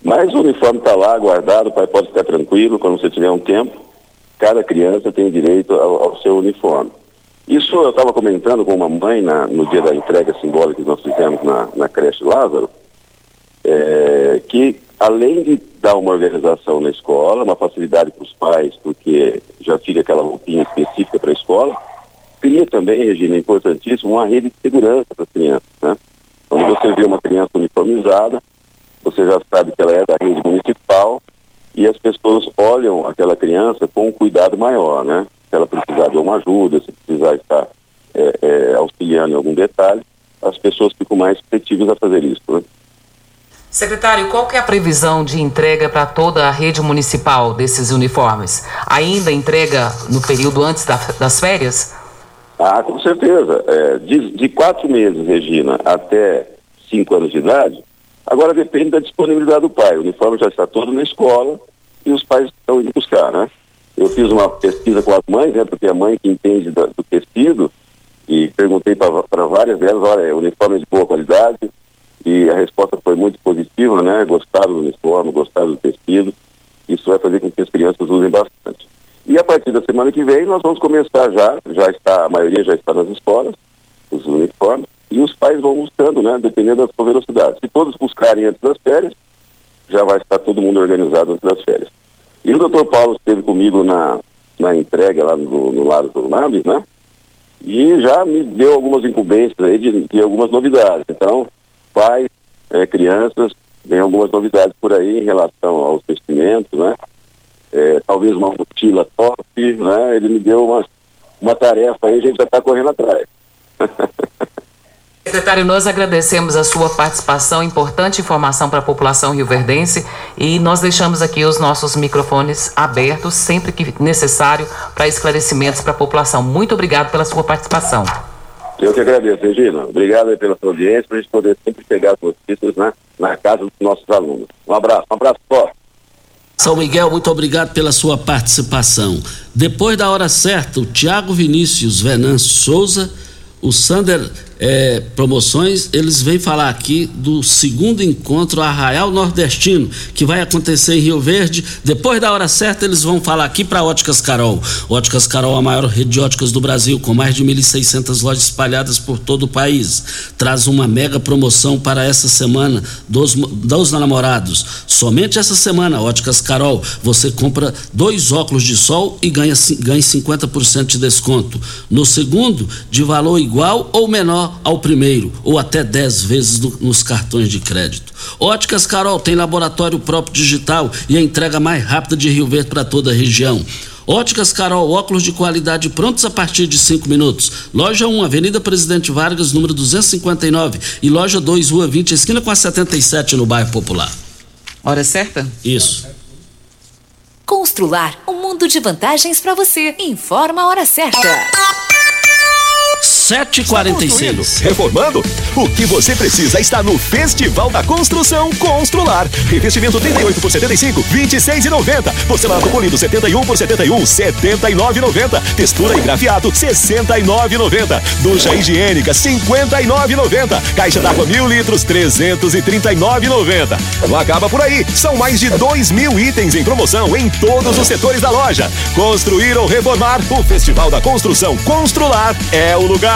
Mas o uniforme está lá, guardado, o pai pode ficar tranquilo quando você tiver um tempo. Cada criança tem direito ao, ao seu uniforme. Isso eu estava comentando com uma mãe na- no dia da entrega simbólica que nós fizemos na, na creche Lázaro, é, que além de dar uma organização na escola, uma facilidade para os pais, porque já fica aquela roupinha específica para a escola, cria também, Regina, importantíssimo, uma rede de segurança para as crianças. Né? Quando você vê uma criança uniformizada, você já sabe que ela é da rede municipal e as pessoas olham aquela criança com um cuidado maior, né? Se ela precisar de uma ajuda, se precisar estar é, é, auxiliando em algum detalhe, as pessoas ficam mais suscetíveis a fazer isso. Né?
Secretário, qual que é a previsão de entrega para toda a rede municipal desses uniformes? Ainda entrega no período antes da- das férias?
Ah, com certeza. É, de, de quatro meses, Regina, até cinco anos de idade, agora depende da disponibilidade do pai. O uniforme já está todo na escola e os pais estão indo buscar, né? Eu fiz uma pesquisa com as mães, né? Porque a mãe que entende do tecido e perguntei para várias delas, olha, é uniforme de boa qualidade e a resposta foi muito positiva, né? Gostaram do uniforme, gostaram do tecido. Isso vai fazer com que as crianças usem bastante. E a partir da semana que vem nós vamos começar já, já está, a maioria já está nas escolas, os uniformes, e os pais vão buscando, né, dependendo da sua velocidade. Se todos buscarem antes das férias, já vai estar todo mundo organizado antes das férias. E o doutor Paulo esteve comigo na, na entrega lá no, no lado do Naves, né? E já me deu algumas incumbências aí de, de algumas novidades. Então, pais, eh, crianças, tem algumas novidades por aí em relação aos vestimentos, né? Eh, talvez uma mochila top, né? Ele me deu uma, uma tarefa aí, a gente já está correndo atrás.
Secretário, nós agradecemos a sua participação, importante informação para a população rioverdense e nós deixamos aqui os nossos microfones abertos sempre que necessário para esclarecimentos para a população. Muito obrigado pela sua participação.
Eu que agradeço, Regina. Obrigado aí pela sua audiência, para a gente poder sempre pegar as notícias né, na casa dos nossos alunos. Um abraço, um abraço forte.
São Miguel, muito obrigado pela sua participação. Depois da hora certa, o Tiago Vinícius Venâncio Souza, o Sander eh, Promoções, eles vêm falar aqui do segundo encontro Arraial Nordestino, que vai acontecer em Rio Verde. Depois da hora certa, eles vão falar aqui para Óticas Carol. Óticas Carol, a maior rede de óticas do Brasil, com mais de 1.600 lojas espalhadas por todo o país. Traz uma mega promoção para essa semana dos, dos namorados. Somente essa semana, Óticas Carol, você compra dois óculos de sol e ganha, ganha 50% de desconto. No segundo, de valor igual ou menor ao primeiro ou até 10 vezes no, nos cartões de crédito. Óticas Carol tem laboratório próprio digital e a entrega mais rápida de Rio Verde para toda a região. Óticas Carol, óculos de qualidade prontos a partir de 5 minutos. Loja 1, Avenida Presidente Vargas, número 259. E loja 2, Rua 20, esquina com a 77, no bairro Popular.
Hora certa?
Isso.
Constrular um mundo de vantagens para você. Informa a hora certa.
746.
Reformando? O que você precisa está no Festival da Construção Constrular. Revestimento 38 por 75, 26,90. Porcelanato polido 71 por 71, 79,90. Textura e grafiato 69,90. Ducha higiênica 59,90. Caixa d'água mil litros 339,90. Não acaba por aí. São mais de 2 mil itens em promoção em todos os setores da loja. Construir ou reformar, o Festival da Construção Constrular é o lugar.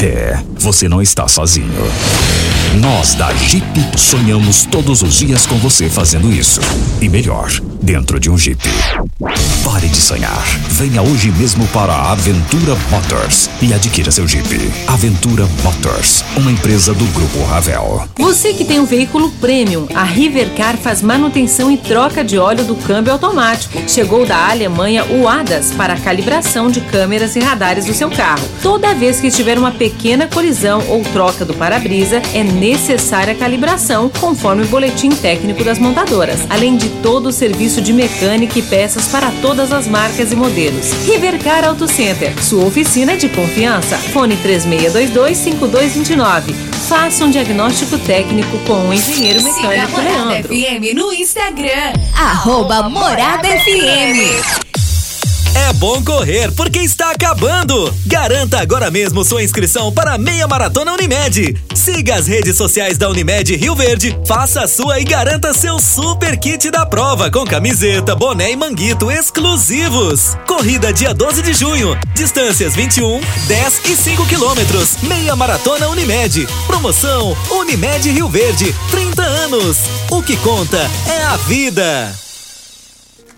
É, você não está sozinho. Nós da Jeep sonhamos todos os dias com você fazendo isso. E melhor, dentro de um Jeep. Pare de sonhar. Venha hoje mesmo para a Aventura Motors e adquira seu Jeep. Aventura Motors, uma empresa do Grupo Ravel.
Você que tem um veículo premium, a Rivercar faz manutenção e troca de óleo do câmbio automático. Chegou da Alemanha o ADAS para a calibração de câmeras e radares do seu carro. Toda vez que tiver uma pequena colisão ou troca do para-brisa, é necessária a calibração, conforme o boletim técnico das montadoras, além de todo o serviço de mecânica e peças para todas as marcas e modelos. Rivercar Auto Center, sua oficina de confiança. Fone 3622-5229. Faça um diagnóstico técnico com o engenheiro mecânico Leandro.
FM no Instagram. Arroba Morada FM.
É bom correr porque está acabando. Garanta agora mesmo sua inscrição para a meia maratona Unimed. Siga as redes sociais da Unimed Rio Verde, faça a sua e garanta seu super kit da prova com camiseta, boné e manguito exclusivos. Corrida dia 12 de junho. Distâncias 21, 10 e 5 quilômetros. Meia maratona Unimed. Promoção Unimed Rio Verde. 30 anos. O que conta é a vida.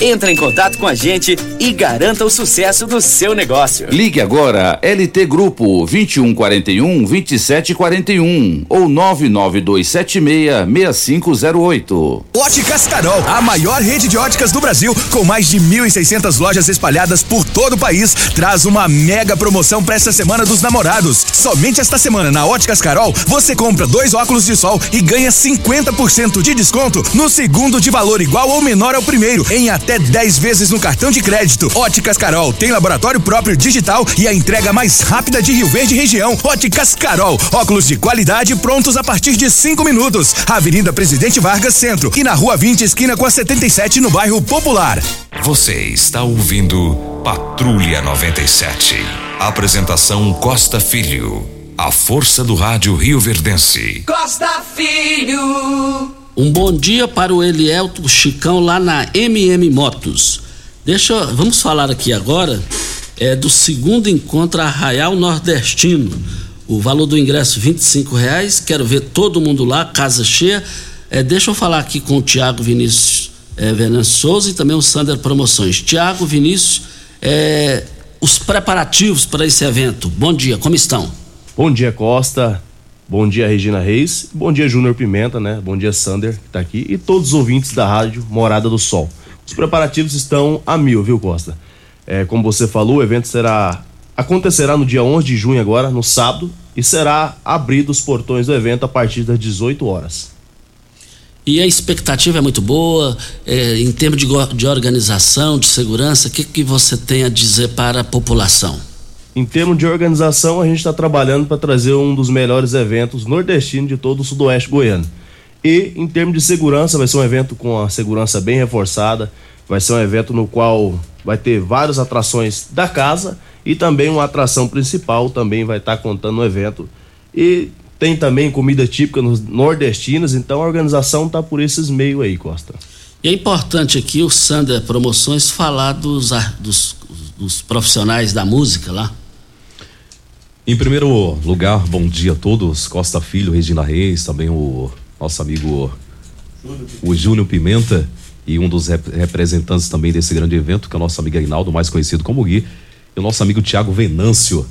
Entre em contato com a gente e garanta o sucesso do seu negócio.
Ligue agora LT Grupo 2141 2741 ou 99276 6508.
Óticas Carol, a maior rede de óticas do Brasil, com mais de 1.600 lojas espalhadas por todo o país, traz uma mega promoção para essa semana dos namorados. Somente esta semana na Óticas Carol, você compra dois óculos de sol e ganha 50% de desconto no segundo de valor igual ou menor ao primeiro, em até 10 vezes no cartão de crédito. Óticas Carol tem laboratório próprio digital e a entrega mais rápida de Rio Verde região. Óticas Carol, óculos de qualidade prontos a partir de 5 minutos. Avenida Presidente Vargas Centro e na Rua 20, esquina com a 77, no bairro Popular.
Você está ouvindo Patrulha 97. Apresentação Costa Filho. A força do rádio Rio Verdense.
Costa Filho.
Um bom dia para o Elielto Chicão lá na MM Motos. Deixa, vamos falar aqui agora é do segundo encontro Arraial Nordestino. O valor do ingresso R$ reais. Quero ver todo mundo lá, casa cheia. É, deixa eu falar aqui com o Tiago Vinícius é, Venâncio Souza e também o Sander Promoções. Tiago Vinícius, é, os preparativos para esse evento. Bom dia, como estão?
Bom dia, Costa. Bom dia, Regina Reis. Bom dia, Júnior Pimenta, né? Bom dia, Sander, que tá aqui. E todos os ouvintes da rádio Morada do Sol. Os preparativos estão a mil, viu, Costa? É, como você falou, o evento será acontecerá no dia 11 de junho agora, no sábado, e será abrido os portões do evento a partir das 18 horas.
E a expectativa é muito boa, é, em termos de, de, organização, de segurança, o que, que você tem a dizer para a população?
Em termos de organização, a gente está trabalhando para trazer um dos melhores eventos nordestinos de todo o sudoeste goiano. E em termos de segurança, vai ser um evento com a segurança bem reforçada, vai ser um evento no qual vai ter várias atrações da casa e também uma atração principal também vai estar tá contando no evento. E tem também comida típica nos nordestinas, então a organização está por esses meios aí, Costa.
E é importante aqui o Sander Promoções falar dos, dos, dos profissionais da música lá.
Em primeiro lugar, bom dia a todos. Costa Filho, Regina Reis, também o nosso amigo o Júnior Pimenta e um dos rep representantes também desse grande evento, que é o nosso amigo Ainaldo, mais conhecido como Gui, e o nosso amigo Tiago Venâncio.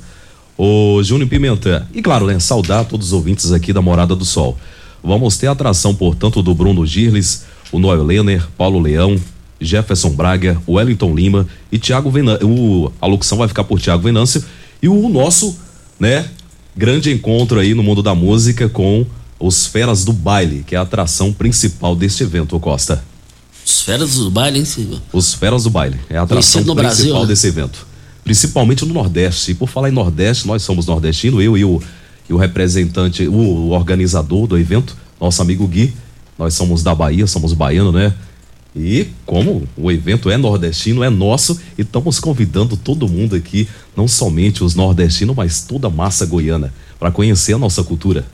Ô Júnior Pimenta, e claro, né, saudar todos os ouvintes aqui da Morada do Sol. Vamos ter a atração, portanto, do Bruno Girles, o Noel Lenner, Paulo Leão, Jefferson Braga, Wellington Lima e Tiago Venâncio. A locução vai ficar por Tiago Venâncio e o nosso, né, grande encontro aí no mundo da música com os Feras do Baile, que é a atração principal deste evento, Costa.
Os Feras do Baile, hein, Silvio?
Os Feras do Baile, é a atração principal Brasil, né? desse evento principalmente no Nordeste. E por falar em Nordeste, nós somos nordestinos, eu e o, e o representante, o, o organizador do evento, nosso amigo Gui. Nós somos da Bahia, somos baianos, né? E como o evento é nordestino, é nosso, e estamos convidando todo mundo aqui, não somente os nordestinos, mas toda a massa goiana, para conhecer a nossa cultura.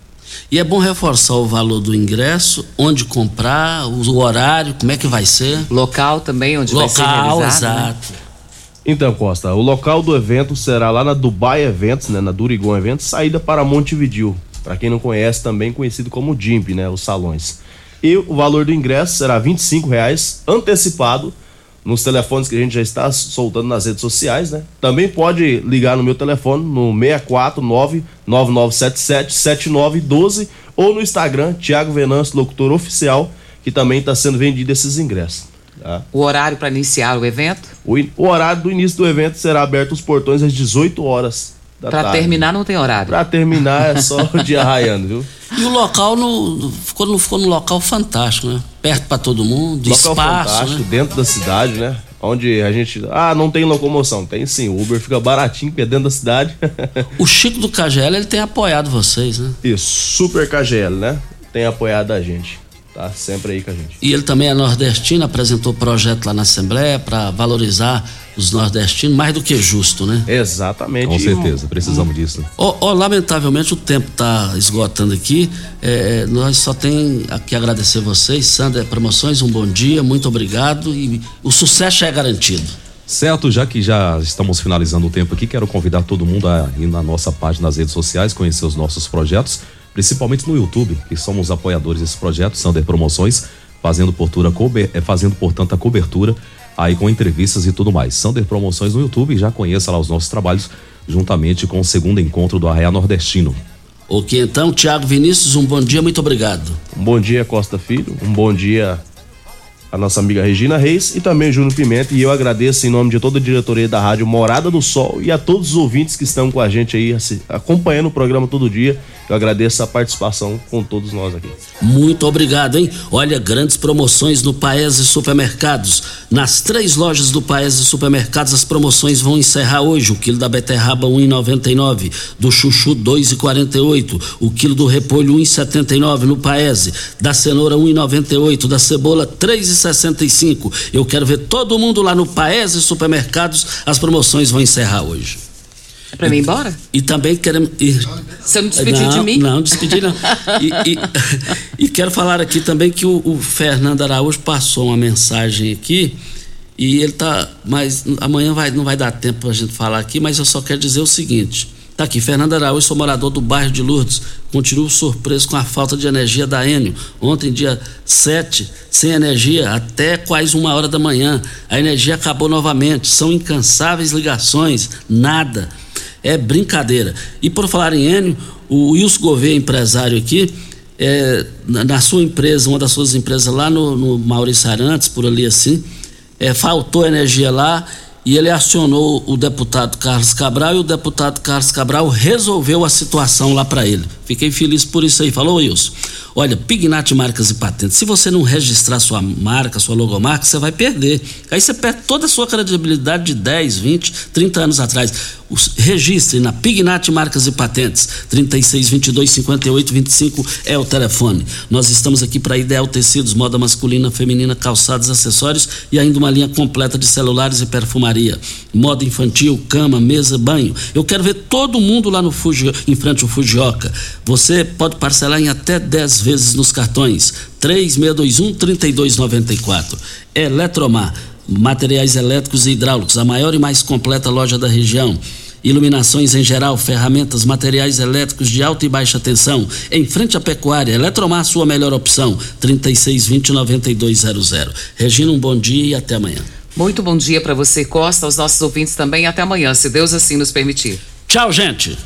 E é bom reforçar o valor do ingresso, onde comprar, o horário, como é que vai ser.
Local também, onde
Local,
vai ser realizado.
Local, exato.
Né? Então, Costa, o local do evento será lá na Dubai Eventos, né, na Durigon Eventos, saída para Montevideo. Para quem não conhece, também conhecido como DIMP, né, os salões. E o valor do ingresso será R$ reais antecipado nos telefones que a gente já está soltando nas redes sociais, né? Também pode ligar no meu telefone no 649 9977 7912 ou no Instagram Thiago Venâncio, locutor oficial, que também está sendo vendido esses ingressos.
Tá? O horário para iniciar o evento?
O, o, horário do início do evento será aberto os portões às 18 horas.
Para terminar não tem horário.
Para terminar é só o dia raiando, viu?
E o local no, ficou, no, ficou num local fantástico, né? Perto para todo mundo, local espaço, fantástico,
né? dentro da cidade, né? Onde a gente. Ah, não tem locomoção. Tem sim. O Uber fica baratinho, porque é dentro da cidade.
o Chico do KGL, ele tem apoiado vocês, né?
Isso, Super KGL, né? Tem apoiado a gente tá sempre aí com a gente.
E ele também é nordestino, apresentou projeto lá na Assembleia para valorizar os nordestinos, mais do que justo, né?
Exatamente.
Com certeza, precisamos disso.
Oh, oh, lamentavelmente o tempo está esgotando aqui. É, é, nós só tem que agradecer vocês, Sandra Promoções, um bom dia, muito obrigado e o sucesso é garantido.
Certo, já que já estamos finalizando o tempo aqui, quero convidar todo mundo a ir na nossa página nas redes sociais, conhecer os nossos projetos principalmente no YouTube, que somos apoiadores desse projeto, Sander Promoções, fazendo, portura, é, fazendo portanto a cobertura aí com entrevistas e tudo mais. Sander Promoções no YouTube, já conheça lá os nossos trabalhos, juntamente com o segundo encontro do Arraia Nordestino.
Ok, então, Tiago Vinícius, um bom dia, muito obrigado.
Um bom dia, Costa Filho, um bom dia a nossa amiga Regina Reis e também Júnior Pimenta. E eu agradeço em nome de toda a diretoria da Rádio Morada do Sol e a todos os ouvintes que estão com a gente aí, acompanhando o programa todo dia. Eu agradeço a participação com todos nós aqui.
Muito obrigado, hein? Olha, grandes promoções no Paese Supermercados. Nas três lojas do Paese Supermercados, as promoções vão encerrar hoje. O quilo da beterraba 1,99, do chuchu 2,48, o quilo do repolho 1,79 no Paese, da cenoura 1,98, da cebola 3,65. Eu quero ver todo mundo lá no Paese Supermercados. As promoções vão encerrar hoje.
É pra mim ir embora?
E também queremos.
Você não despediu
não,
de mim?
Não, despedi não. e, e, e, quero falar aqui também que o, o, Fernando Araújo passou uma mensagem aqui e ele tá. Mas amanhã vai, não vai dar tempo pra gente falar aqui, mas eu só quero dizer o seguinte. Tá aqui, Fernando Araújo, sou morador do bairro de Lourdes. Continuo surpreso com a falta de energia da Enio. Ontem, dia 7, sem energia, até quase uma hora da manhã. A energia acabou novamente. São incansáveis ligações, nada é brincadeira. E por falar em Enio, o Wilson Gouveia, empresário aqui, é, na, sua empresa, uma das suas empresas lá no, no Maurício Arantes, por ali assim, é, faltou energia lá e ele acionou o deputado Carlos Cabral e o deputado Carlos Cabral resolveu a situação lá para ele. Fiquei feliz por isso aí. Falou, Wilson. Olha, Pignat Marcas e Patentes. Se você não registrar sua marca, sua logomarca, você vai perder. Aí você perde toda a sua credibilidade de 10, 20, 30 anos atrás. Registre na Pignat Marcas e Patentes. 36 22 58 25 é o telefone. Nós estamos aqui para Ideal Tecidos, moda masculina, feminina, calçados, acessórios e ainda uma linha completa de celulares e perfumaria. Moda infantil, cama, mesa, banho. Eu quero ver todo mundo lá no Fuji, em frente ao Fujioka. Você pode parcelar em até 10 vezes nos cartões. 3621 3294. Eletromar materiais elétricos e hidráulicos, a maior e mais completa loja da região. Iluminações em geral, ferramentas, materiais elétricos de alta e baixa tensão. Em frente à pecuária, Eletromar, sua melhor opção. 3620-9200. Regina, um bom dia e até amanhã.
Muito bom dia para você, Costa, aos nossos ouvintes também. Até amanhã, se Deus assim nos permitir.
Tchau, gente.